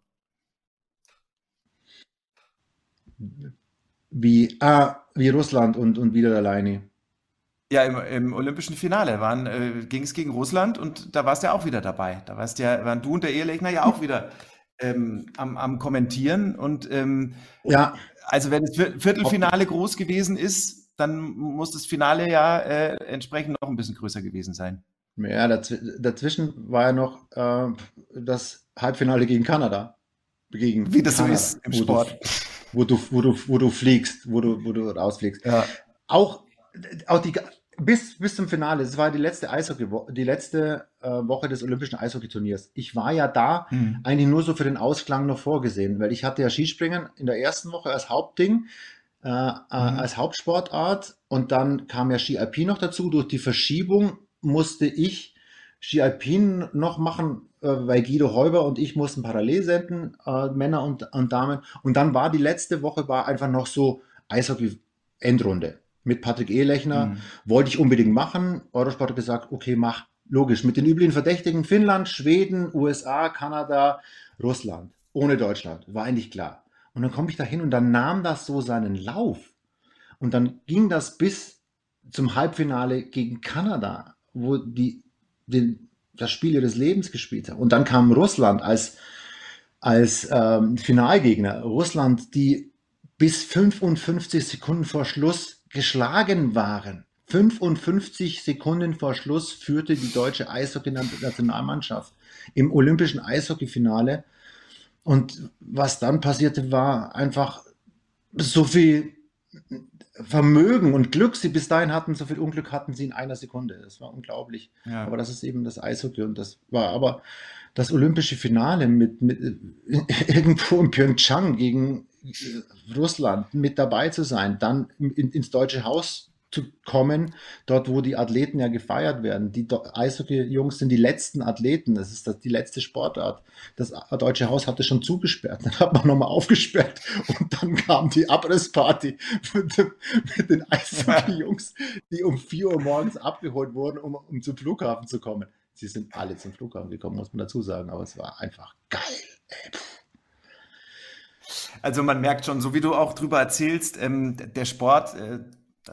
Speaker 3: Wie, ah, wie Russland und, und wieder alleine.
Speaker 2: Ja, im, im olympischen Finale waren, äh, ging es gegen Russland und da warst du ja auch wieder dabei. Da warst ja, waren du und der Ehelechner ja auch wieder ähm, am, am Kommentieren. Und ähm,
Speaker 3: Ja,
Speaker 2: also wenn das Vier- Viertelfinale groß gewesen ist, dann muss das Finale ja äh, entsprechend noch ein bisschen größer gewesen sein.
Speaker 3: ja dazw dazwischen war ja noch äh, das Halbfinale gegen Kanada. Gegen
Speaker 2: Wie das so
Speaker 3: Kanada,
Speaker 2: ist im Sport.
Speaker 3: Wo, du, wo, du, wo du fliegst, wo du, wo du rausfliegst.
Speaker 2: Ja.
Speaker 3: Auch, auch die, bis, bis zum Finale, es war die letzte Eishockey, die letzte äh, Woche des Olympischen Eishockeyturniers. Ich war ja da
Speaker 2: Hm.
Speaker 3: eigentlich nur so für den Ausklang noch vorgesehen, weil ich hatte ja Skispringen in der ersten Woche als Hauptding, äh, äh, als Hauptsportart und dann kam ja Ski Alpin noch dazu. Durch die Verschiebung musste ich Ski Alpin noch machen, äh, weil Guido Heuber und ich mussten parallel senden, äh, Männer und, und Damen. Und dann war die letzte Woche war einfach noch so Eishockey-Endrunde mit Patrick Ehlechner.
Speaker 2: Mhm.
Speaker 3: Wollte ich unbedingt machen. Eurosport hat gesagt, okay, mach. Logisch. Mit den üblichen Verdächtigen Finnland, Schweden, USA, Kanada, Russland. Ohne Deutschland. War eigentlich klar. Und dann komme ich da hin und dann nahm das so seinen Lauf. Und dann ging das bis zum Halbfinale gegen Kanada, wo die den, das Spiel ihres Lebens gespielt haben. Und dann kam Russland als, als ähm, Finalgegner. Russland, die bis 55 Sekunden vor Schluss geschlagen waren. 55 Sekunden vor Schluss führte die deutsche Eishockey-Nationalmannschaft im olympischen Eishockeyfinale. Und was dann passierte, war einfach so viel Vermögen und Glück sie bis dahin hatten, so viel Unglück hatten sie in einer Sekunde. Das war unglaublich. Ja. Aber das ist eben das Eishockey und das war aber das olympische Finale mit, mit irgendwo in Pyeongchang gegen Russland mit dabei zu sein, dann in, ins deutsche Haus zu kommen, dort wo die Athleten ja gefeiert werden. Die Eishockey-Jungs sind die letzten Athleten, das ist die letzte Sportart. Das Deutsche Haus hatte schon zugesperrt, dann hat man nochmal aufgesperrt und dann kam die Abrissparty mit, mit den Eishockey-Jungs, die um 4 Uhr morgens abgeholt wurden, um, um zum Flughafen zu kommen. Sie sind alle zum Flughafen gekommen, muss man dazu sagen, aber es war einfach geil. Ey,
Speaker 2: also man merkt schon, so wie du auch drüber erzählst, ähm, der Sport, äh,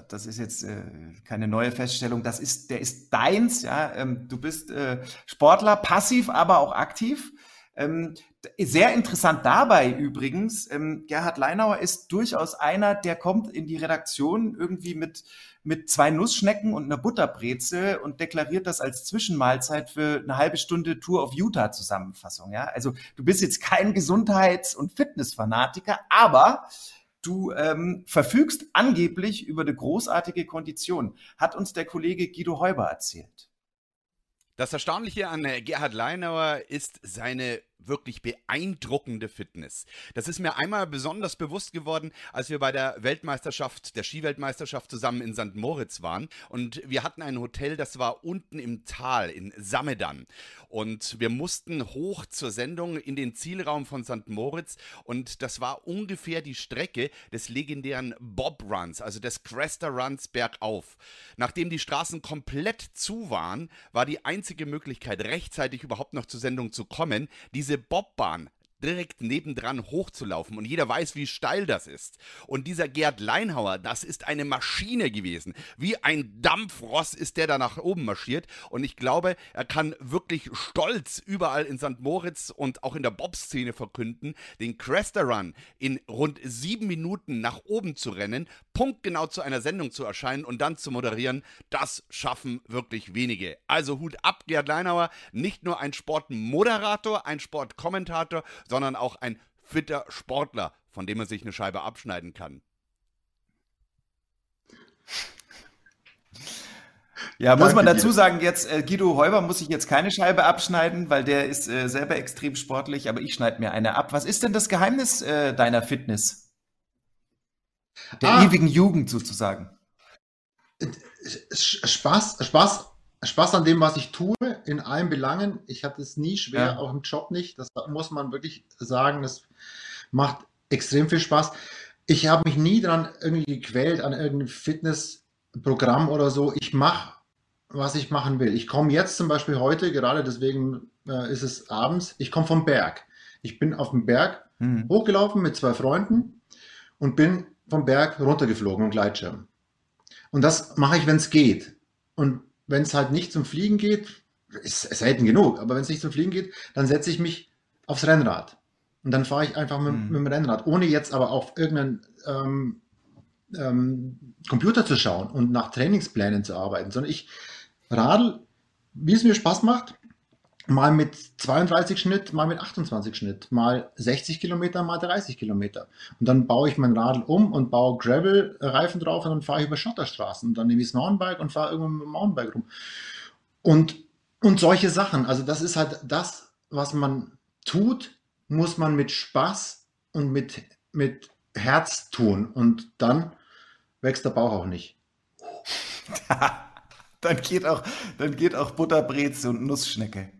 Speaker 2: das ist jetzt äh, keine neue Feststellung, das ist, der ist deins, ja. Ähm, du bist äh, Sportler, passiv, aber auch aktiv. Ähm, sehr interessant dabei übrigens, ähm, Gerhard Leinauer ist durchaus einer, der kommt in die Redaktion irgendwie mit, mit zwei Nussschnecken und einer Butterbreze und deklariert das als Zwischenmahlzeit für eine halbe Stunde Tour of Utah Zusammenfassung. Ja? Also du bist jetzt kein Gesundheits- und Fitnessfanatiker, aber Du ähm, verfügst angeblich über eine großartige Kondition, hat uns der Kollege Guido Heuber erzählt.
Speaker 9: Das Erstaunliche an Gerhard Leinauer ist seine wirklich beeindruckende Fitness. Das ist mir einmal besonders bewusst geworden, als wir bei der Weltmeisterschaft, der Skiweltmeisterschaft zusammen in St. Moritz waren. Und wir hatten ein Hotel, das war unten im Tal in Samedan. Und wir mussten hoch zur Sendung in den Zielraum von St. Moritz. Und das war ungefähr die Strecke des legendären Bob Runs, also des Cresta Runs bergauf. Nachdem die Straßen komplett zu waren, war die einzige Möglichkeit, rechtzeitig überhaupt noch zur Sendung zu kommen, diese diese Bobbahn direkt nebendran hochzulaufen und jeder weiß, wie steil das ist. Und dieser Gerd Leinhauer, das ist eine Maschine gewesen. Wie ein Dampfross ist der da nach oben marschiert und ich glaube, er kann wirklich stolz überall in St. Moritz und auch in der Bob-Szene verkünden, den Cresta Run in rund sieben Minuten nach oben zu rennen, punktgenau zu einer Sendung zu erscheinen und dann zu moderieren, das schaffen wirklich wenige. Also Hut ab, Gerd Leinhauer, nicht nur ein Sportmoderator, ein Sportkommentator, sondern auch ein fitter Sportler, von dem man sich eine Scheibe abschneiden kann.
Speaker 2: Ja, muss man dazu sagen, jetzt äh, Guido Heuber muss sich jetzt keine Scheibe abschneiden, weil der ist äh, selber extrem sportlich, aber ich schneide mir eine ab. Was ist denn das Geheimnis äh, deiner Fitness? Der ah, ewigen Jugend sozusagen.
Speaker 3: Spaß, Spaß Spaß an dem, was ich tue, in allen Belangen. Ich hatte es nie schwer, ja. auch im Job nicht. Das muss man wirklich sagen. Das macht extrem viel Spaß. Ich habe mich nie daran irgendwie gequält an irgendeinem Fitnessprogramm oder so. Ich mache, was ich machen will. Ich komme jetzt zum Beispiel heute, gerade deswegen äh, ist es abends, ich komme vom Berg. Ich bin auf dem Berg mhm. hochgelaufen mit zwei Freunden und bin vom Berg runtergeflogen und Gleitschirm. Und das mache ich, wenn es geht. Und wenn es halt nicht zum Fliegen geht, ist selten genug, aber wenn es nicht zum Fliegen geht, dann setze ich mich aufs Rennrad. Und dann fahre ich einfach mit, mhm. mit, dem Rennrad, ohne jetzt aber auf irgendeinen ähm, ähm, Computer zu schauen und nach Trainingsplänen zu arbeiten, sondern ich radel, wie es mir Spaß macht, mal mit 32 Schnitt, mal mit 28 Schnitt, mal 60 Kilometer, mal 30 Kilometer. Und dann baue ich mein Radl um und baue Gravel-Reifen drauf und dann fahre ich über Schotterstraßen und dann nehme ich das Mountainbike und fahre irgendwo mit dem Mountainbike rum. Und, und solche Sachen. Also das ist halt das, was man tut, muss man mit Spaß und mit, mit Herz tun. Und dann wächst der Bauch auch nicht.
Speaker 2: dann geht auch, dann geht auch Butterbreze und Nussschnecke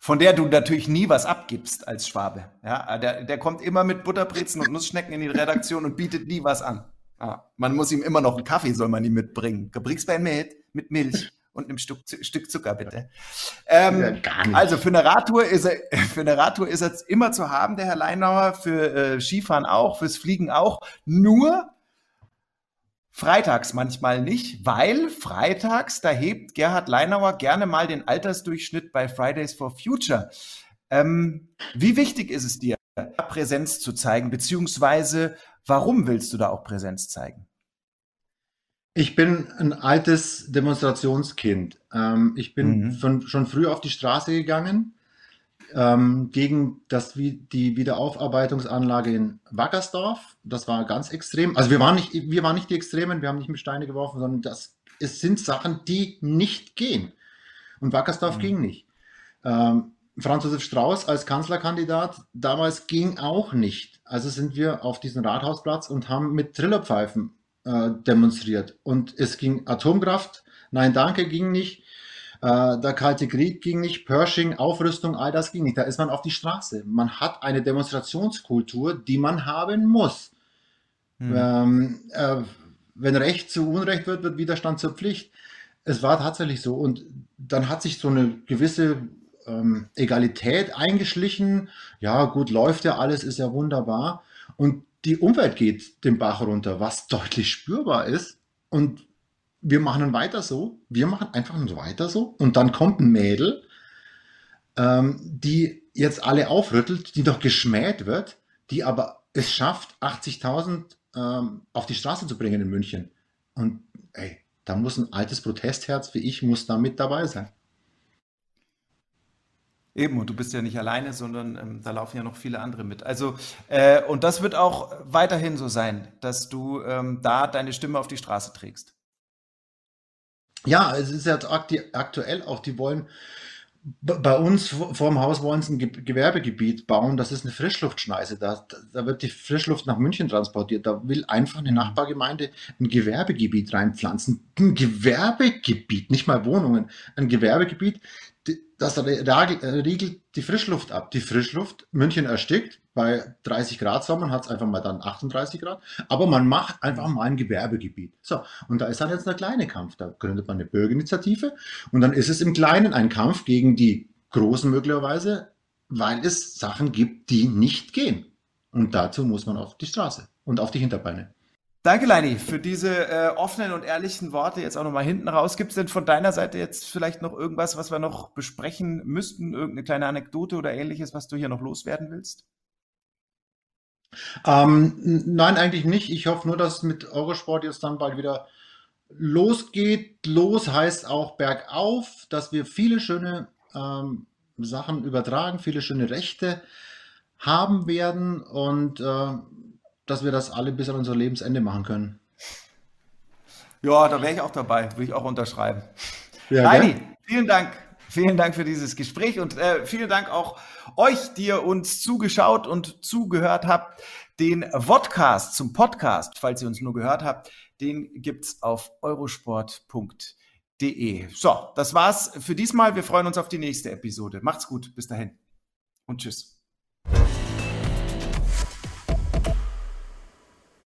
Speaker 2: von der du natürlich nie was abgibst als Schwabe. Ja, der, der kommt immer mit Butterbrezen und Nussschnecken in die Redaktion und bietet nie was an. Ja, man muss ihm immer noch einen Kaffee, soll man ihm mitbringen. Bringst bei mit, mit Milch und einem Stück, Stück Zucker, bitte. Ähm, ja, also für eine Radtour ist er, für eine Radtour ist er immer zu haben, der Herr Leinauer, für äh, Skifahren auch, fürs Fliegen auch. Nur Freitags manchmal nicht, weil freitags, da hebt Gerhard Leinauer gerne mal den Altersdurchschnitt bei Fridays for Future. Ähm, wie wichtig ist es dir, Präsenz zu zeigen, beziehungsweise warum willst du da auch Präsenz zeigen?
Speaker 3: Ich bin ein altes Demonstrationskind. Ähm, ich bin mhm. von, schon früh auf die Straße gegangen ähm, gegen das, die Wiederaufarbeitungsanlage in Wackersdorf. Das war ganz extrem. Also wir waren nicht, wir waren nicht die Extremen, wir haben nicht mit Steine geworfen, sondern das, es sind Sachen, die nicht gehen. Und Wackersdorf mhm. ging nicht. Ähm, Franz Josef Strauß als Kanzlerkandidat damals ging auch nicht. Also sind wir auf diesen Rathausplatz und haben mit Trillerpfeifen äh, demonstriert. Und es ging Atomkraft, nein, danke, ging nicht. Äh, der Kalte Krieg ging nicht, Pershing, Aufrüstung, all das ging nicht. Da ist man auf die Straße. Man hat eine Demonstrationskultur, die man haben muss. Hm. Ähm, äh, wenn Recht zu Unrecht wird, wird Widerstand zur Pflicht. Es war tatsächlich so. Und dann hat sich so eine gewisse ähm, Egalität eingeschlichen. Ja, gut, läuft ja alles, ist ja wunderbar. Und die Umwelt geht den Bach runter, was deutlich spürbar ist. Und wir machen dann weiter so. Wir machen einfach nur weiter so. Und dann kommt ein Mädel, ähm, die jetzt alle aufrüttelt, die doch geschmäht wird, die aber es schafft, 80.000 ähm, auf die Straße zu bringen in München. Und ey, da muss ein altes Protestherz wie ich, muss da mit dabei sein.
Speaker 2: Eben, und du bist ja nicht alleine, sondern ähm, da laufen ja noch viele andere mit. Also, äh, und das wird auch weiterhin so sein, dass du ähm, da deine Stimme auf die Straße trägst.
Speaker 3: Ja, es ist jetzt aktuell auch, die wollen bei uns vor dem Haus wollen sie ein Gewerbegebiet bauen. Das ist eine Frischluftschneise. Da, da wird die Frischluft nach München transportiert. Da will einfach eine Nachbargemeinde ein Gewerbegebiet reinpflanzen. Ein Gewerbegebiet, nicht mal Wohnungen. Ein Gewerbegebiet, das riegelt die Frischluft ab. Die Frischluft, München erstickt, bei 30 Grad Sommer hat es einfach mal dann 38 Grad, aber man macht einfach mal ein Gewerbegebiet. So, und da ist dann jetzt der kleine Kampf. Da gründet man eine Bürgerinitiative und dann ist es im Kleinen ein Kampf gegen die Großen möglicherweise, weil es Sachen gibt, die nicht gehen. Und dazu muss man auf die Straße und auf die Hinterbeine.
Speaker 2: Danke, Leini, für diese äh, offenen und ehrlichen Worte jetzt auch nochmal hinten raus. Gibt es denn von deiner Seite jetzt vielleicht noch irgendwas, was wir noch besprechen müssten? Irgendeine kleine Anekdote oder ähnliches, was du hier noch loswerden willst?
Speaker 3: Ähm, nein, eigentlich nicht. Ich hoffe nur, dass mit Eurosport jetzt dann bald wieder losgeht. Los heißt auch bergauf, dass wir viele schöne ähm, Sachen übertragen, viele schöne Rechte haben werden und äh, dass wir das alle bis an unser Lebensende machen können.
Speaker 2: Ja, da wäre ich auch dabei, würde ich auch unterschreiben. Ja, Heidi, vielen Dank. Vielen Dank für dieses Gespräch und äh, vielen Dank auch euch, die ihr uns zugeschaut und zugehört habt. Den Vodcast zum Podcast, falls ihr uns nur gehört habt, den gibt's auf eurosport.de. So, das war's für diesmal. Wir freuen uns auf die nächste Episode. Macht's gut. Bis dahin und tschüss.